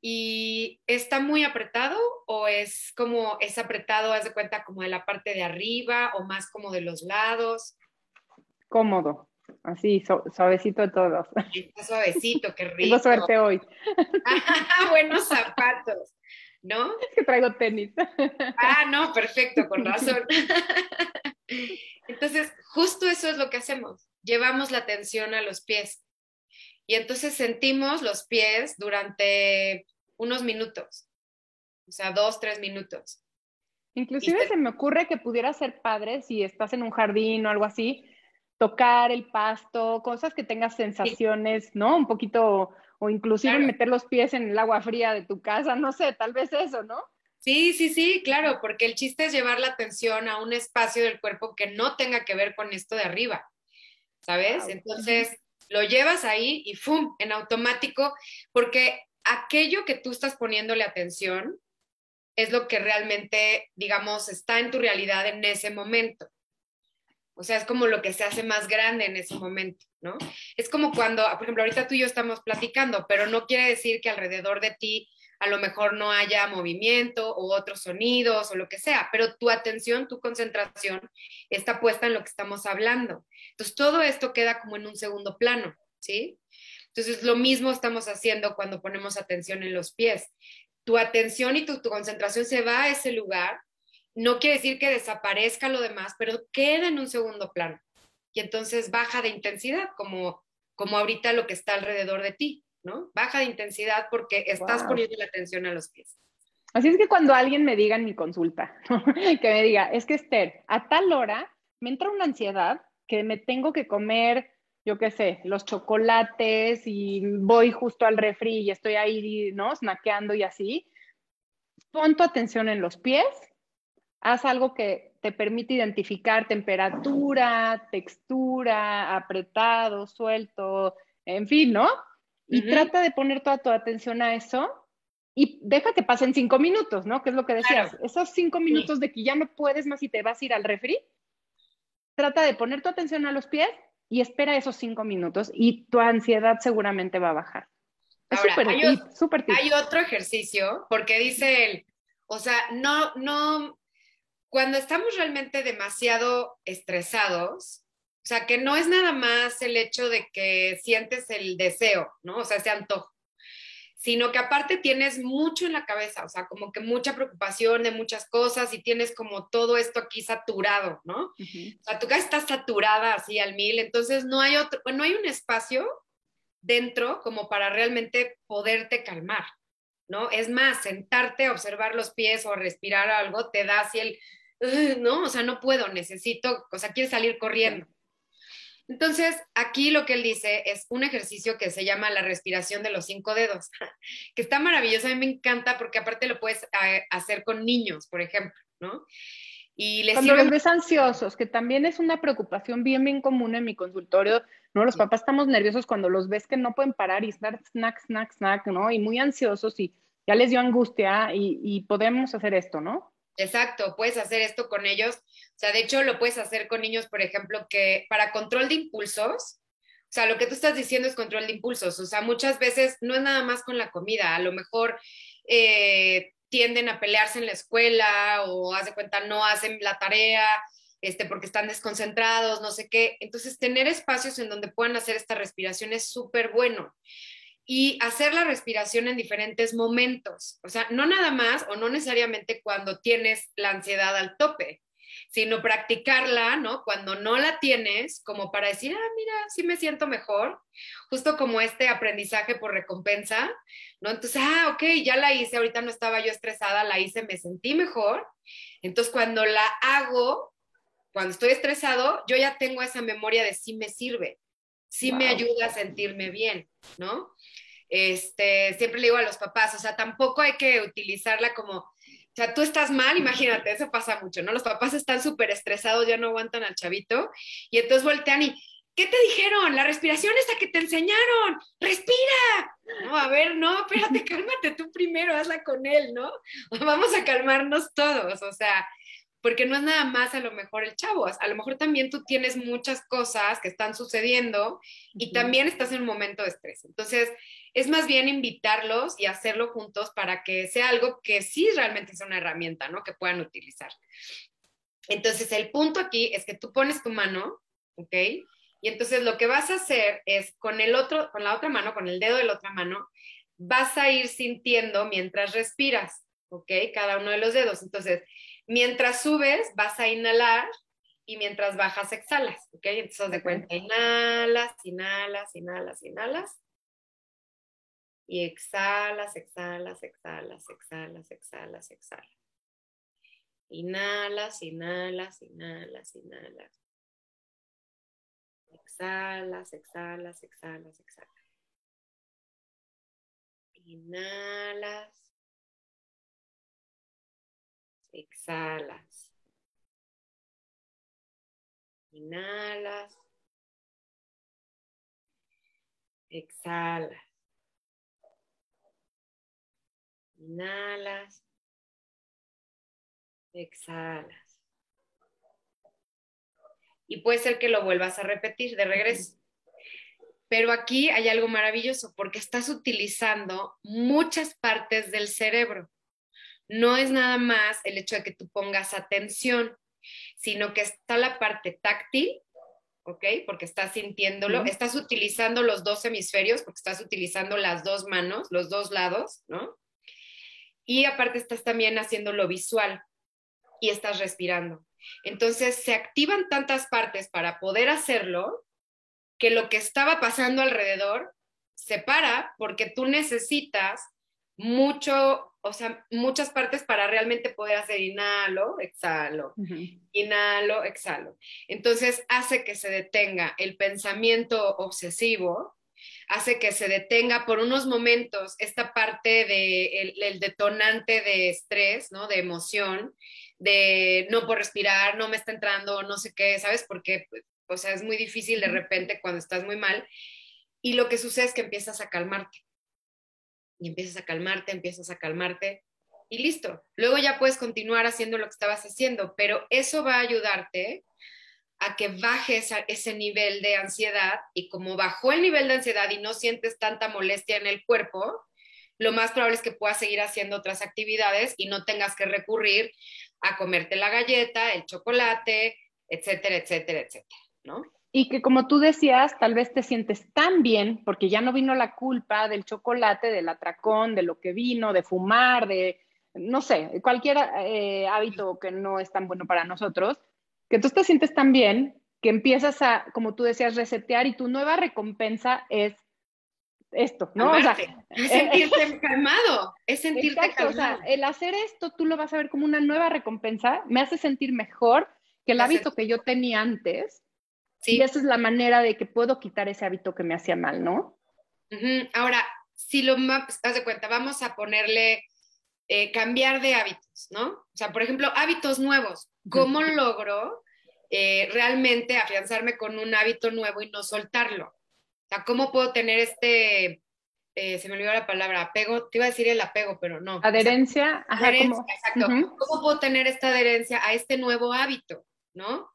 ¿Y está muy apretado o es como, es apretado, haz de cuenta, como de la parte de arriba o más como de los lados? Cómodo. Así, suavecito todos. Está suavecito, qué <laughs> rico. Tengo suerte hoy. <laughs> buenos zapatos, ¿no? Es que traigo tenis. Ah, no, perfecto, con <laughs> razón. Entonces, justo eso es lo que hacemos. Llevamos la atención a los pies. Y entonces sentimos los pies durante unos minutos. O sea, dos, tres minutos. Inclusive se me ocurre que pudiera ser padre si estás en un jardín o algo así, tocar el pasto, cosas que tengas sensaciones, ¿no? Un poquito, o inclusive meter los pies en el agua fría de tu casa, no sé, tal vez eso, ¿no? Sí, sí, sí, claro, porque el chiste es llevar la atención a un espacio del cuerpo que no tenga que ver con esto de arriba, ¿sabes? Entonces, lo llevas ahí y ¡fum! en automático, porque aquello que tú estás poniéndole atención es lo que realmente, digamos, está en tu realidad en ese momento. O sea, es como lo que se hace más grande en ese momento, ¿no? Es como cuando, por ejemplo, ahorita tú y yo estamos platicando, pero no quiere decir que alrededor de ti a lo mejor no haya movimiento o otros sonidos o lo que sea, pero tu atención, tu concentración está puesta en lo que estamos hablando. Entonces, todo esto queda como en un segundo plano, ¿sí? Entonces, lo mismo estamos haciendo cuando ponemos atención en los pies. Tu atención y tu, tu concentración se va a ese lugar no quiere decir que desaparezca lo demás, pero queda en un segundo plano. Y entonces baja de intensidad, como, como ahorita lo que está alrededor de ti, ¿no? Baja de intensidad porque estás poniendo la atención a los pies. Así es que cuando alguien me diga en mi consulta, <laughs> que me diga, es que Esther, a tal hora me entra una ansiedad que me tengo que comer yo qué sé, los chocolates y voy justo al refri y estoy ahí, ¿no? Snackeando y así. Pon tu atención en los pies, haz algo que te permite identificar temperatura, textura, apretado, suelto, en fin, ¿no? Y trata de poner toda tu atención a eso y deja que pasen cinco minutos, ¿no? Que es lo que decías. Esos cinco minutos de que ya no puedes más y te vas a ir al refri, trata de poner tu atención a los pies y espera esos cinco minutos y tu ansiedad seguramente va a bajar. Es súper hay, super hay otro ejercicio, porque dice él, o sea, no, no, cuando estamos realmente demasiado estresados, o sea, que no es nada más el hecho de que sientes el deseo, ¿no? O sea, ese antojo sino que aparte tienes mucho en la cabeza, o sea, como que mucha preocupación de muchas cosas y tienes como todo esto aquí saturado, ¿no? O sea, tu casa está saturada así al mil, entonces no hay otro, no hay un espacio dentro como para realmente poderte calmar, ¿no? Es más, sentarte, observar los pies o respirar algo te da así el, no, o sea, no puedo, necesito, o sea, quieres salir corriendo. Entonces, aquí lo que él dice es un ejercicio que se llama la respiración de los cinco dedos, <laughs> que está maravilloso, a mí me encanta porque aparte lo puedes eh, hacer con niños, por ejemplo, ¿no? Y les Cuando los ves ansiosos, que también es una preocupación bien, bien común en mi consultorio, ¿no? Los papás estamos nerviosos cuando los ves que no pueden parar y snack, snack, snack, snack, ¿no? Y muy ansiosos y ya les dio angustia y, y podemos hacer esto, ¿no? Exacto, puedes hacer esto con ellos. O sea, de hecho lo puedes hacer con niños, por ejemplo, que para control de impulsos, o sea, lo que tú estás diciendo es control de impulsos. O sea, muchas veces no es nada más con la comida, a lo mejor eh, tienden a pelearse en la escuela o haz de cuenta no hacen la tarea este, porque están desconcentrados, no sé qué. Entonces, tener espacios en donde puedan hacer esta respiración es súper bueno y hacer la respiración en diferentes momentos. O sea, no nada más o no necesariamente cuando tienes la ansiedad al tope, sino practicarla, ¿no? Cuando no la tienes, como para decir, ah, mira, sí me siento mejor, justo como este aprendizaje por recompensa, ¿no? Entonces, ah, ok, ya la hice, ahorita no estaba yo estresada, la hice, me sentí mejor. Entonces, cuando la hago, cuando estoy estresado, yo ya tengo esa memoria de sí me sirve, sí me ayuda a sentirme bien, ¿no? Este, siempre le digo a los papás, o sea, tampoco hay que utilizarla como, o sea, tú estás mal, imagínate, eso pasa mucho, ¿no? Los papás están súper estresados, ya no aguantan al chavito, y entonces voltean y, ¿qué te dijeron? La respiración esa que te enseñaron, respira. No, a ver, no, espérate, <laughs> cálmate tú primero, hazla con él, ¿no? <laughs> Vamos a calmarnos todos, o sea, porque no es nada más a lo mejor el chavo, a lo mejor también tú tienes muchas cosas que están sucediendo y también estás en un momento de estrés. Entonces, es más bien invitarlos y hacerlo juntos para que sea algo que sí realmente es una herramienta, ¿no? Que puedan utilizar. Entonces, el punto aquí es que tú pones tu mano, ¿ok? Y entonces lo que vas a hacer es con el otro, con la otra mano, con el dedo de la otra mano, vas a ir sintiendo mientras respiras, ¿ok? Cada uno de los dedos. Entonces, mientras subes, vas a inhalar y mientras bajas, exhalas, ¿ok? Entonces, de cuenta, inhalas, inhalas, inhalas, inhalas y exhalas, exhalas, exhalas, exhalas, exhalas, exhalas. Inhalas, inhalas, inhalas, inhalas. Exhalas, exhalas, exhalas, exhalas. Inhalas. Exhalas. Inhalas. Exhalas. Inhalas. Exhalas. Y puede ser que lo vuelvas a repetir de regreso. Pero aquí hay algo maravilloso porque estás utilizando muchas partes del cerebro. No es nada más el hecho de que tú pongas atención, sino que está la parte táctil, ¿ok? Porque estás sintiéndolo, estás utilizando los dos hemisferios, porque estás utilizando las dos manos, los dos lados, ¿no? y aparte estás también haciendo lo visual y estás respirando. Entonces se activan tantas partes para poder hacerlo que lo que estaba pasando alrededor se para porque tú necesitas mucho, o sea, muchas partes para realmente poder hacer inhalo, exhalo, inhalo, exhalo. Entonces hace que se detenga el pensamiento obsesivo, hace que se detenga por unos momentos esta parte del de el, detonante de estrés, ¿no? De emoción, de no puedo respirar, no me está entrando, no sé qué, ¿sabes? Porque, o sea, es muy difícil de repente cuando estás muy mal. Y lo que sucede es que empiezas a calmarte. Y empiezas a calmarte, empiezas a calmarte y listo. Luego ya puedes continuar haciendo lo que estabas haciendo, pero eso va a ayudarte a que bajes ese nivel de ansiedad y como bajó el nivel de ansiedad y no sientes tanta molestia en el cuerpo, lo más probable es que puedas seguir haciendo otras actividades y no tengas que recurrir a comerte la galleta, el chocolate, etcétera, etcétera, etcétera, ¿no? Y que como tú decías, tal vez te sientes tan bien porque ya no vino la culpa del chocolate, del atracón, de lo que vino, de fumar, de, no sé, cualquier eh, hábito que no es tan bueno para nosotros, que tú te sientes tan bien que empiezas a, como tú decías, resetear y tu nueva recompensa es esto, ¿no? O sea, es sentirte <laughs> calmado, es sentirte calmado. O sea, el hacer esto tú lo vas a ver como una nueva recompensa, me hace sentir mejor que el hábito que yo tenía antes. Sí. Y esa es la manera de que puedo quitar ese hábito que me hacía mal, ¿no? Ahora, si lo más, haz de cuenta, vamos a ponerle eh, cambiar de hábitos, ¿no? O sea, por ejemplo, hábitos nuevos. ¿Cómo logro eh, realmente afianzarme con un hábito nuevo y no soltarlo? O sea, ¿cómo puedo tener este, eh, se me olvidó la palabra, apego, te iba a decir el apego, pero no. Adherencia. adherencia, exacto. ¿Cómo puedo tener esta adherencia a este nuevo hábito, no?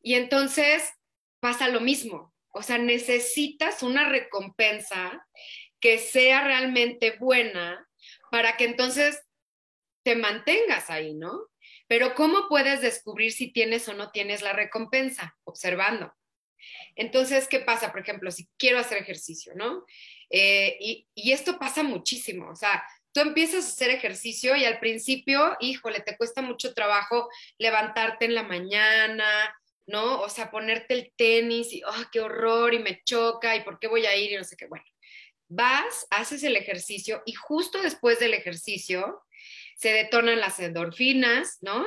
Y entonces pasa lo mismo. O sea, necesitas una recompensa que sea realmente buena para que entonces te mantengas ahí, ¿no? Pero ¿cómo puedes descubrir si tienes o no tienes la recompensa? Observando. Entonces, ¿qué pasa? Por ejemplo, si quiero hacer ejercicio, ¿no? Eh, y, y, esto pasa muchísimo, o sea, tú empiezas a hacer ejercicio y al principio, híjole, te cuesta mucho trabajo levantarte en la mañana, ¿no? O sea, ponerte el tenis y, ¡oh, qué horror! Y me choca, ¿y por qué voy a ir? Y no sé qué. Bueno, vas, haces el ejercicio y justo después del ejercicio se detonan las endorfinas, ¿no?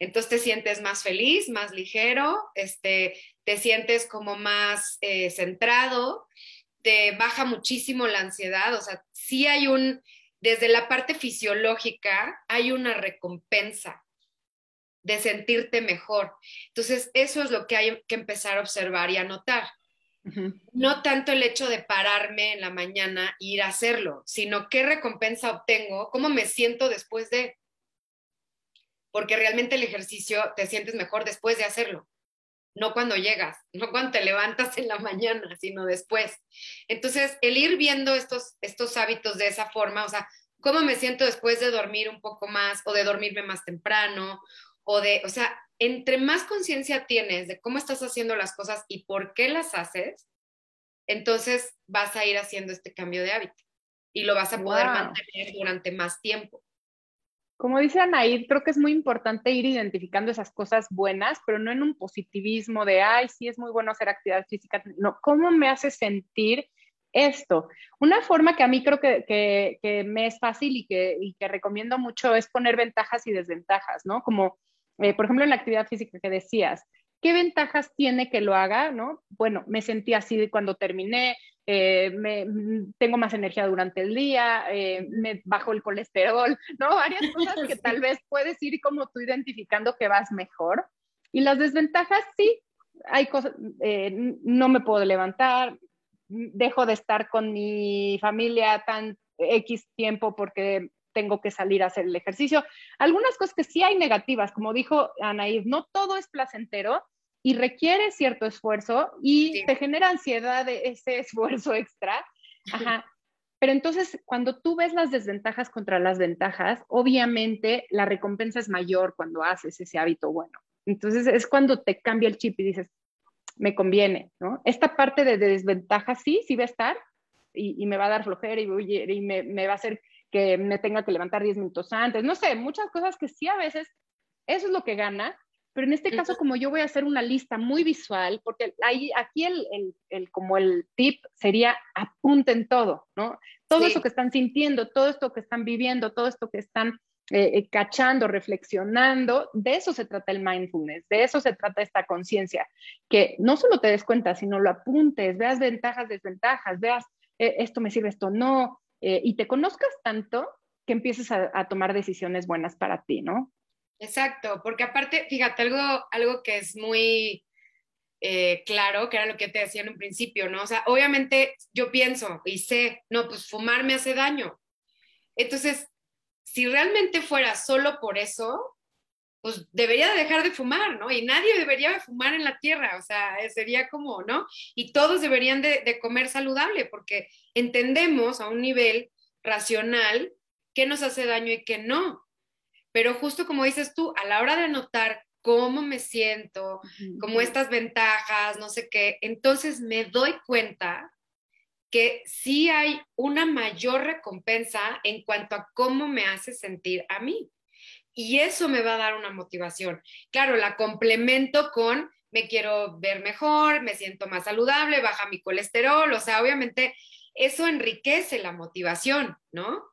Entonces te sientes más feliz, más ligero, este, te sientes como más eh, centrado, te baja muchísimo la ansiedad, o sea, sí hay un, desde la parte fisiológica, hay una recompensa de sentirte mejor. Entonces, eso es lo que hay que empezar a observar y a notar. No tanto el hecho de pararme en la mañana e ir a hacerlo, sino qué recompensa obtengo, cómo me siento después de. Porque realmente el ejercicio te sientes mejor después de hacerlo, no cuando llegas, <laughs> no cuando te levantas en la mañana, sino después. Entonces, el ir viendo estos, estos hábitos de esa forma, o sea, cómo me siento después de dormir un poco más o de dormirme más temprano, o de, o sea, entre más conciencia tienes de cómo estás haciendo las cosas y por qué las haces, entonces vas a ir haciendo este cambio de hábito y lo vas a poder mantener durante más tiempo. Como dice Anaid, creo que es muy importante ir identificando esas cosas buenas, pero no en un positivismo de, ay, sí es muy bueno hacer actividad física. No, ¿cómo me hace sentir esto? Una forma que a mí creo que, que, me es fácil y que, y que recomiendo mucho es poner ventajas y desventajas, ¿no? Como eh, por ejemplo, en la actividad física que decías, ¿qué ventajas tiene que lo haga? ¿no? Bueno, me sentí así cuando terminé, eh, me, tengo más energía durante el día, eh, me bajo el colesterol, <laughs> ¿no? Varias <laughs> cosas que tal vez puedes ir como tú identificando que vas mejor. Y las desventajas, sí, hay cosas, no me puedo levantar, dejo de estar con mi familia tan X tiempo porque tengo que salir a hacer el ejercicio. Algunas cosas que sí hay negativas, como dijo Anaís, no todo es placentero y requiere cierto esfuerzo y te genera ansiedad de ese <laughs> esfuerzo extra. Ajá. Pero entonces, cuando tú ves las desventajas contra las ventajas, obviamente la recompensa es mayor cuando haces ese hábito bueno. Entonces es cuando te cambia el chip y dices, me conviene, ¿no? Esta parte de, desventaja sí, sí va a estar y, me va a dar flojera y, y me, me, va a hacer que me tenga que levantar 10 minutos antes, no sé, muchas cosas que sí a veces eso es lo que gana, Pero en este caso, como yo voy a hacer una lista muy visual, porque ahí, aquí el, el, como el tip sería apunten todo, ¿no? Todo eso que están sintiendo, todo esto que están viviendo, todo esto que están eh, eh, cachando, reflexionando, de eso se trata el mindfulness, de eso se trata esta conciencia, que no solo te des cuenta, sino lo apuntes, veas ventajas, desventajas, veas eh, esto me sirve, esto no, y te conozcas tanto que empieces a, a tomar decisiones buenas para ti, ¿no? Exacto, porque aparte, fíjate, algo, algo que es muy eh, claro, que era lo que te decía en un principio, ¿no? O sea, obviamente yo pienso y sé, no, pues fumar me hace daño. Entonces, si realmente fuera solo por eso, pues debería dejar de fumar, ¿no? Y nadie debería de fumar en la tierra, o sea, sería como, ¿no? Y todos deberían de, de comer saludable, porque entendemos a un nivel racional qué nos hace daño y qué no. Pero justo como dices tú, a la hora de notar cómo me siento, como estas ventajas, no sé qué, entonces me doy cuenta que sí hay una mayor recompensa en cuanto a cómo me hace sentir a mí. Y eso me va a dar una motivación. Claro, la complemento con me quiero ver mejor, me siento más saludable, baja mi colesterol, o sea, obviamente eso enriquece la motivación, ¿no?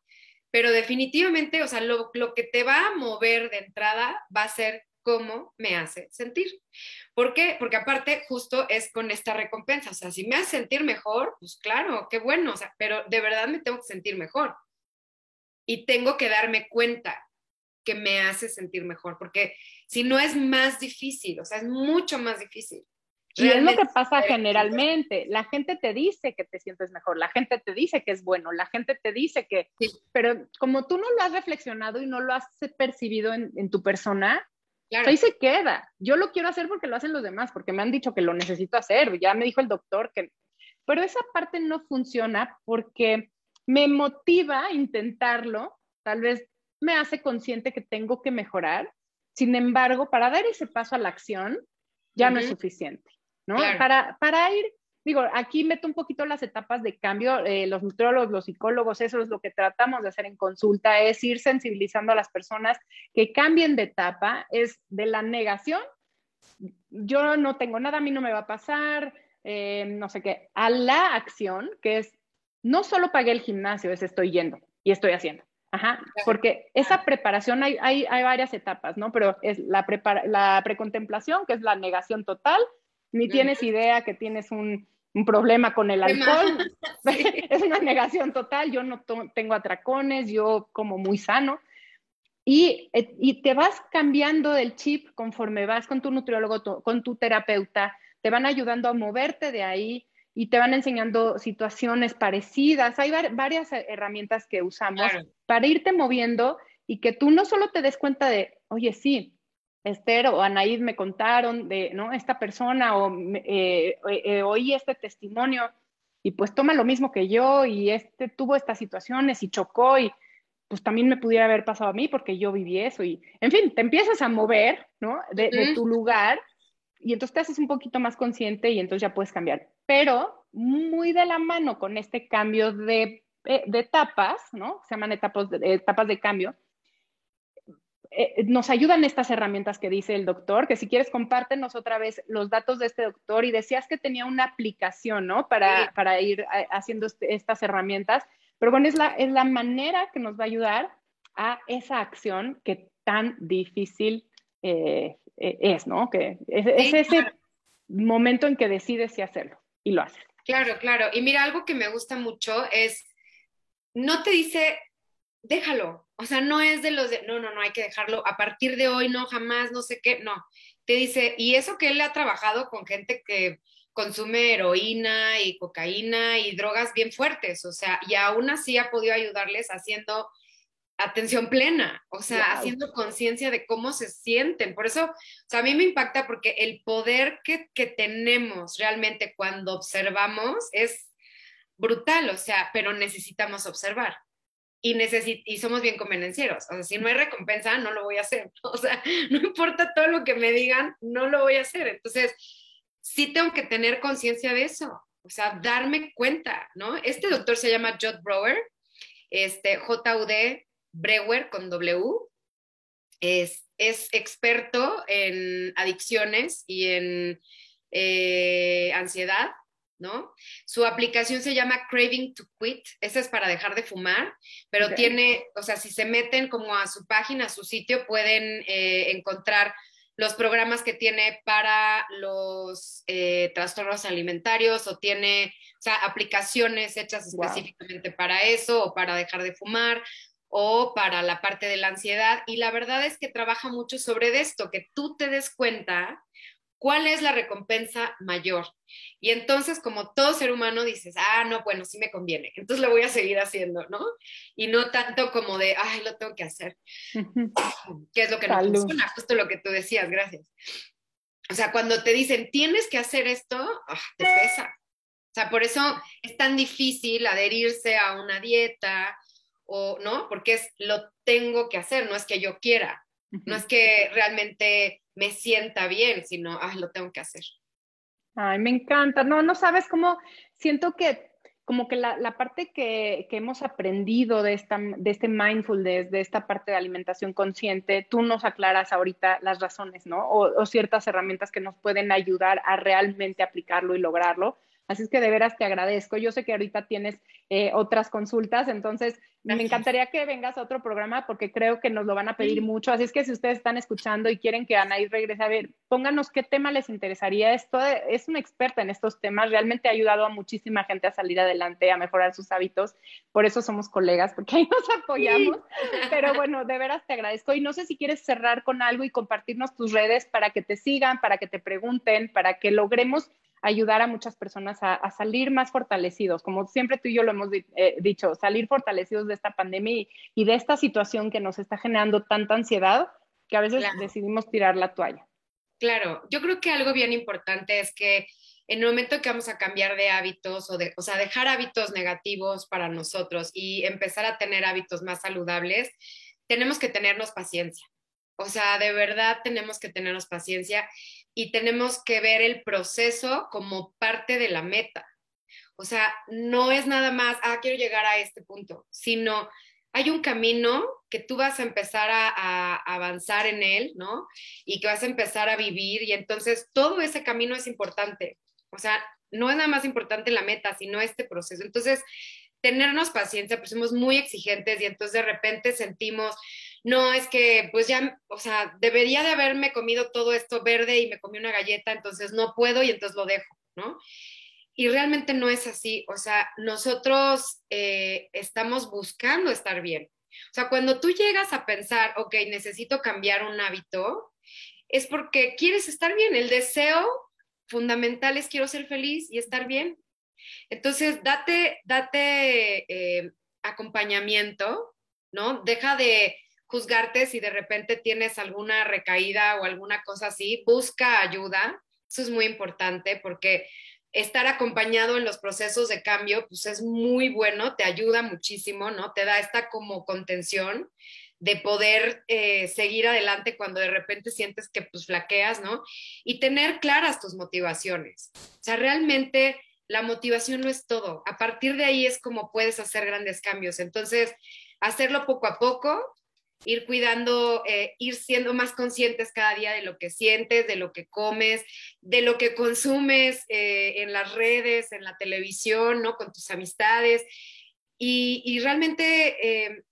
pero definitivamente, o sea, lo, que te va a mover de entrada va a ser cómo me hace sentir. ¿Por qué? Porque aparte justo es con esta recompensa, o sea, si me hace sentir mejor, pues claro, qué bueno, o sea, pero de verdad me tengo que sentir mejor. Y tengo que darme cuenta que me hace sentir mejor, porque si no es más difícil, o sea, es mucho más difícil. Y es lo que pasa generalmente. La gente te dice que te sientes mejor, la gente te dice que es bueno, la gente te dice que... Pero como tú no lo has reflexionado y no lo has percibido en, tu persona, ahí se queda. Yo lo quiero hacer porque lo hacen los demás, porque me han dicho que lo necesito hacer. Ya me dijo el doctor que... Pero esa parte no funciona porque me motiva a intentarlo, tal vez me hace consciente que tengo que mejorar. Sin embargo, para dar ese paso a la acción, ya no es suficiente. ¿no? Para, para ir, digo, aquí meto un poquito las etapas de cambio, eh, los nutriólogos, los psicólogos, eso es lo que tratamos de hacer en consulta, es ir sensibilizando a las personas que cambien de etapa, es de la negación, yo no tengo nada, a mí no me va a pasar, eh, no sé qué, a la acción, que es, no solo pagué el gimnasio, es estoy yendo y estoy haciendo. Ajá, porque esa preparación hay, hay, hay varias etapas, ¿no? Pero es la, la precontemplación, que es la negación total, ni tienes idea que tienes un, problema con el alcohol. <laughs> <laughs> es una negación total, yo no tengo atracones, yo como muy sano. Y, eh, y, te vas cambiando del chip conforme vas con tu nutriólogo, con tu terapeuta, te van ayudando a moverte de ahí y te van enseñando situaciones parecidas. Hay varias herramientas que usamos para irte moviendo y que tú no solo te des cuenta de, oye, sí, Esther o Anaíd me contaron de ¿no? esta persona o eh, eh, oí este testimonio y pues toma lo mismo que yo y este tuvo estas situaciones y chocó y pues también me pudiera haber pasado a mí porque yo viví eso y en fin, te empiezas a mover ¿no? de, tu lugar y entonces te haces un poquito más consciente y entonces ya puedes cambiar. Pero muy de la mano con este cambio de, eh, de etapas, ¿no? Se llaman etapas de, etapas de cambio eh, nos ayudan estas herramientas que dice el doctor, que si quieres compártenos otra vez los datos de este doctor y decías que tenía una aplicación, ¿no? Para, para ir eh, haciendo este, estas herramientas, pero bueno, es la, es la manera que nos va a ayudar a esa acción que tan difícil eh, es, ¿no? Que es, es ese momento en que decides si hacerlo y lo haces. Claro, claro. Y mira, algo que me gusta mucho es, no te dice déjalo. O sea, no es de los de, no, no, no, hay que dejarlo. A partir de hoy, no, jamás, no sé qué, no. Te dice, y eso que él ha trabajado con gente que consume heroína y cocaína y drogas bien fuertes, o sea, y aún así ha podido ayudarles haciendo atención plena, o sea, haciendo conciencia de cómo se sienten. Por eso, o sea, a mí me impacta porque el poder que, que tenemos realmente cuando observamos es brutal, o sea, pero necesitamos observar y, y somos bien convenencieros. O sea, si no hay recompensa, no lo voy a hacer. <laughs> O sea, no importa todo lo que me digan, no lo voy a hacer. Entonces, sí tengo que tener conciencia de eso. O sea, darme cuenta, ¿no? Este doctor se llama Judd Brower, este, J-U-D Brewer con W. es, es experto en adicciones y en eh, ansiedad, ¿no? Su aplicación se llama Craving to Quit, esa es para dejar de fumar, pero tiene, o sea, si se meten como a su página, a su sitio, pueden eh, encontrar los programas que tiene para los eh, trastornos alimentarios o tiene, o sea, aplicaciones hechas específicamente para eso o para dejar de fumar o para la parte de la ansiedad. Y la verdad es que trabaja mucho sobre esto, que tú te des cuenta cuál es la recompensa mayor. Y entonces, como todo ser humano, dices, ah, no, bueno, sí me conviene, entonces lo voy a seguir haciendo, ¿no? Y no tanto como de, ay, lo tengo que hacer, <laughs> que es lo que no funciona, justo lo que tú decías, gracias. O sea, cuando te dicen, tienes que hacer esto, ah, te pesa. O sea, por eso es tan difícil adherirse a una dieta o, ¿no? Porque es, lo tengo que hacer, no es que yo quiera. No es que realmente me sienta bien, sino, ay, lo tengo que hacer. Ay, me encanta. No, no sabes cómo siento que como que la, la parte que, que, hemos aprendido de, esta, de este mindfulness, de esta parte de alimentación consciente, tú nos aclaras ahorita las razones, ¿no? O, o ciertas herramientas que nos pueden ayudar a realmente aplicarlo y lograrlo. Así es que de veras te agradezco. Yo sé que ahorita tienes eh, otras consultas, entonces me encantaría que vengas a otro programa porque creo que nos lo van a pedir mucho. Así es que si ustedes están escuchando y quieren que Anaí regrese a ver, pónganos qué tema les interesaría. Esto es una experta en estos temas, realmente ha ayudado a muchísima gente a salir adelante, a mejorar sus hábitos. Por eso somos colegas, porque ahí nos apoyamos. <laughs> Pero bueno, de veras te agradezco. Y no sé si quieres cerrar con algo y compartirnos tus redes para que te sigan, para que te pregunten, para que logremos ayudar a muchas personas a, salir más fortalecidos, como siempre tú y yo lo hemos eh, dicho, salir fortalecidos de esta pandemia y, de esta situación que nos está generando tanta ansiedad que a veces decidimos tirar la toalla. Claro, yo creo que algo bien importante es que en el momento que vamos a cambiar de hábitos o, de, o sea, dejar hábitos negativos para nosotros y empezar a tener hábitos más saludables, tenemos que tenernos paciencia. O sea, de verdad tenemos que tenernos paciencia y tenemos que ver el proceso como parte de la meta. O sea, no es nada más, ah, quiero llegar a este punto, sino hay un camino que tú vas a empezar a, avanzar en él, ¿no? Y que vas a empezar a vivir y entonces todo ese camino es importante. O sea, no es nada más importante la meta, sino este proceso. Entonces, tenernos paciencia, pues somos muy exigentes y entonces de repente sentimos, no, es que pues ya, o sea, debería de haberme comido todo esto verde y me comí una galleta, entonces no puedo y entonces lo dejo, ¿no? Y realmente no es así, o sea, nosotros eh, estamos buscando estar bien. O sea, cuando tú llegas a pensar, ok, necesito cambiar un hábito, es porque quieres estar bien. El deseo fundamental es quiero ser feliz y estar bien. Entonces, date, date eh, acompañamiento, ¿no? Deja de juzgarte si de repente tienes alguna recaída o alguna cosa así, busca ayuda. Eso es muy importante porque estar acompañado en los procesos de cambio, pues es muy bueno, te ayuda muchísimo, ¿no? Te da esta como contención de poder eh, seguir adelante cuando de repente sientes que pues flaqueas, ¿no? Y tener claras tus motivaciones. O sea, realmente la motivación no es todo. A partir de ahí es como puedes hacer grandes cambios. Entonces, hacerlo poco a poco, ir cuidando, eh, ir siendo más conscientes cada día de lo que sientes, de lo que comes, de lo que consumes eh, en las redes, en la televisión, ¿no? Con tus amistades. Y, realmente, eh,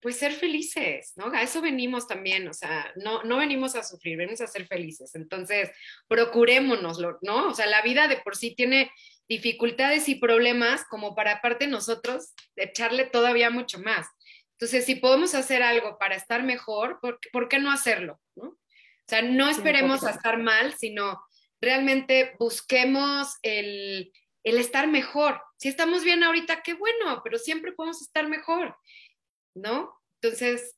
pues ser felices, ¿no? A eso venimos también, o sea, no, no venimos a sufrir, venimos a ser felices. Entonces, procurémonoslo, ¿no? O sea, la vida de por sí tiene dificultades y problemas como para aparte nosotros echarle todavía mucho más. Entonces, si podemos hacer algo para estar mejor, ¿por, qué no hacerlo? ¿no? O sea, no esperemos a estar mal, sino realmente busquemos el, estar mejor. Si estamos bien ahorita, qué bueno, pero siempre podemos estar mejor, ¿no? Entonces...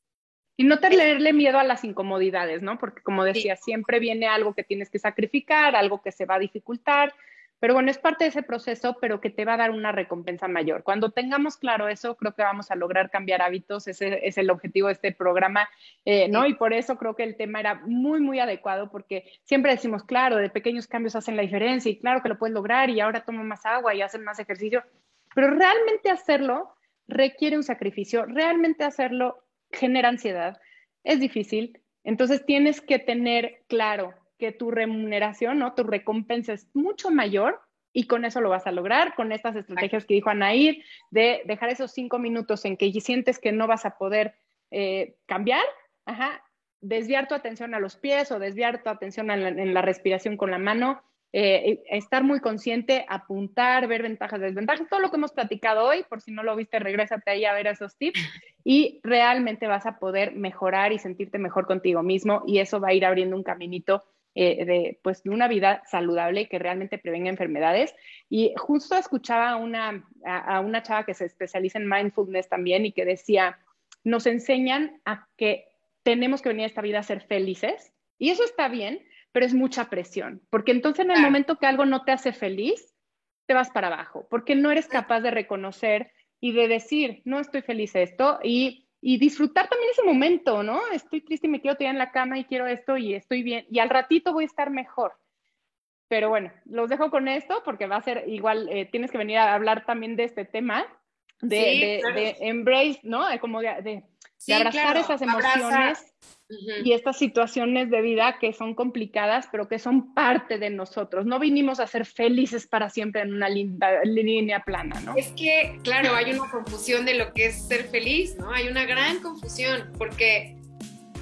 Y no tenerle miedo a las incomodidades, ¿no? Porque como decía, siempre viene algo que tienes que sacrificar, algo que se va a dificultar, pero bueno, es parte de ese proceso, pero que te va a dar una recompensa mayor. Cuando tengamos claro eso, creo que vamos a lograr cambiar hábitos. Ese es el objetivo de este programa, eh, ¿no? Y por eso creo que el tema era muy, muy adecuado, porque siempre decimos, claro, de pequeños cambios hacen la diferencia y claro que lo puedes lograr y ahora tomo más agua y hacen más ejercicio. Pero realmente hacerlo requiere un sacrificio, realmente hacerlo genera ansiedad. Es difícil, Entonces tienes que tener claro que tu remuneración, ¿no? Tu recompensa es mucho mayor y con eso lo vas a lograr, con estas estrategias que dijo Anaid, de dejar esos cinco minutos en que sientes que no vas a poder eh, cambiar, desviar tu atención a los pies o desviar tu atención en la respiración con la mano, eh, estar muy consciente, apuntar, ver ventajas, desventajas, todo lo que hemos platicado hoy, por si no lo viste, regrésate ahí a ver esos tips y realmente vas a poder mejorar y sentirte mejor contigo mismo y eso va a ir abriendo un caminito eh, de, pues, de una vida saludable que realmente prevenga enfermedades. Y justo escuchaba a una, a una chava que se especializa en mindfulness también y que decía, nos enseñan a que tenemos que venir a esta vida a ser felices. Y eso está bien, pero es mucha presión, porque entonces en el momento que algo no te hace feliz, te vas para abajo, porque no eres capaz de reconocer y de decir, no estoy feliz esto y, y disfrutar también ese momento, ¿no? Estoy triste y me quiero tirar en la cama y quiero esto y estoy bien y al ratito voy a estar mejor. Pero bueno, los dejo con esto porque va a ser igual, eh, tienes que venir a hablar también de este tema, de, de, embrace, ¿no? Como de, abrazar esas emociones y estas situaciones de vida que son complicadas, pero que son parte de nosotros. No vinimos a ser felices para siempre en una linda, línea plana, ¿no? Es que, claro, hay una confusión de lo que es ser feliz, ¿no? Hay una gran confusión, porque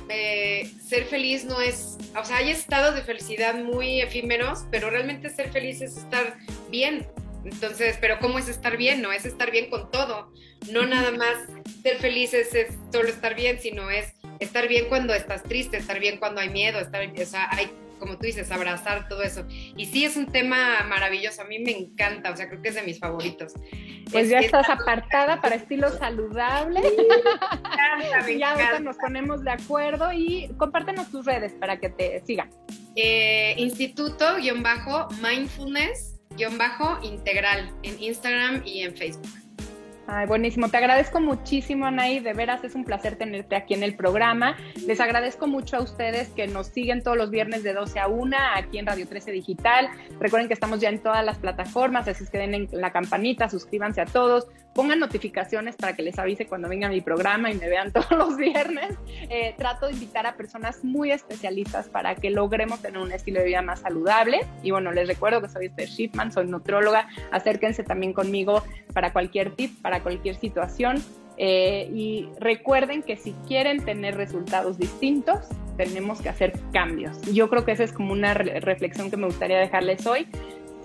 eh, ser feliz no es, o sea, hay estados de felicidad muy efímeros, pero realmente ser feliz es estar bien. Entonces, pero ¿cómo es estar bien? No es estar bien con todo. No nada más ser feliz es, solo estar bien, sino es estar bien cuando estás triste, estar bien cuando hay miedo, estar, o sea, hay, como tú dices, abrazar todo eso. Y sí es un tema maravilloso, a mí me encanta, o sea, creo que es de mis favoritos. Pues ya estás apartada para estilo saludable. me encanta, me ya ahorita nos ponemos de acuerdo y compártenos tus redes para que te sigan. Eh, Instituto-mindfulness-integral en Instagram y en Facebook. Ay, buenísimo. Te agradezco muchísimo, Anaí. De veras es un placer tenerte aquí en el programa. Les agradezco mucho a ustedes que nos siguen todos los viernes de 12 a 1 aquí en Radio 13 Digital. Recuerden que estamos ya en todas las plataformas, así es que den en la campanita, suscríbanse a todos, pongan notificaciones para que les avise cuando venga mi programa y me vean <laughs> todos los viernes. Eh, trato de invitar a personas muy especialistas para que logremos tener un estilo de vida más saludable. Y bueno, les recuerdo que soy Esther Shipman, soy nutróloga. Acérquense también conmigo para cualquier tip, para cualquier situación. Eh, y recuerden que si quieren tener resultados distintos, tenemos que hacer cambios. Yo creo que esa es como una reflexión que me gustaría dejarles hoy.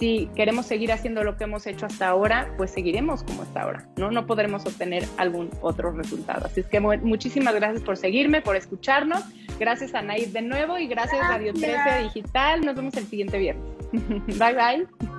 Si queremos seguir haciendo lo que hemos hecho hasta ahora, pues seguiremos como hasta ahora, ¿no? No podremos obtener algún otro resultado. Así es que muchísimas gracias por seguirme, por escucharnos. Gracias a Naid de nuevo y gracias, gracias. Radio 13 Digital. Nos vemos el siguiente viernes. <laughs> bye bye.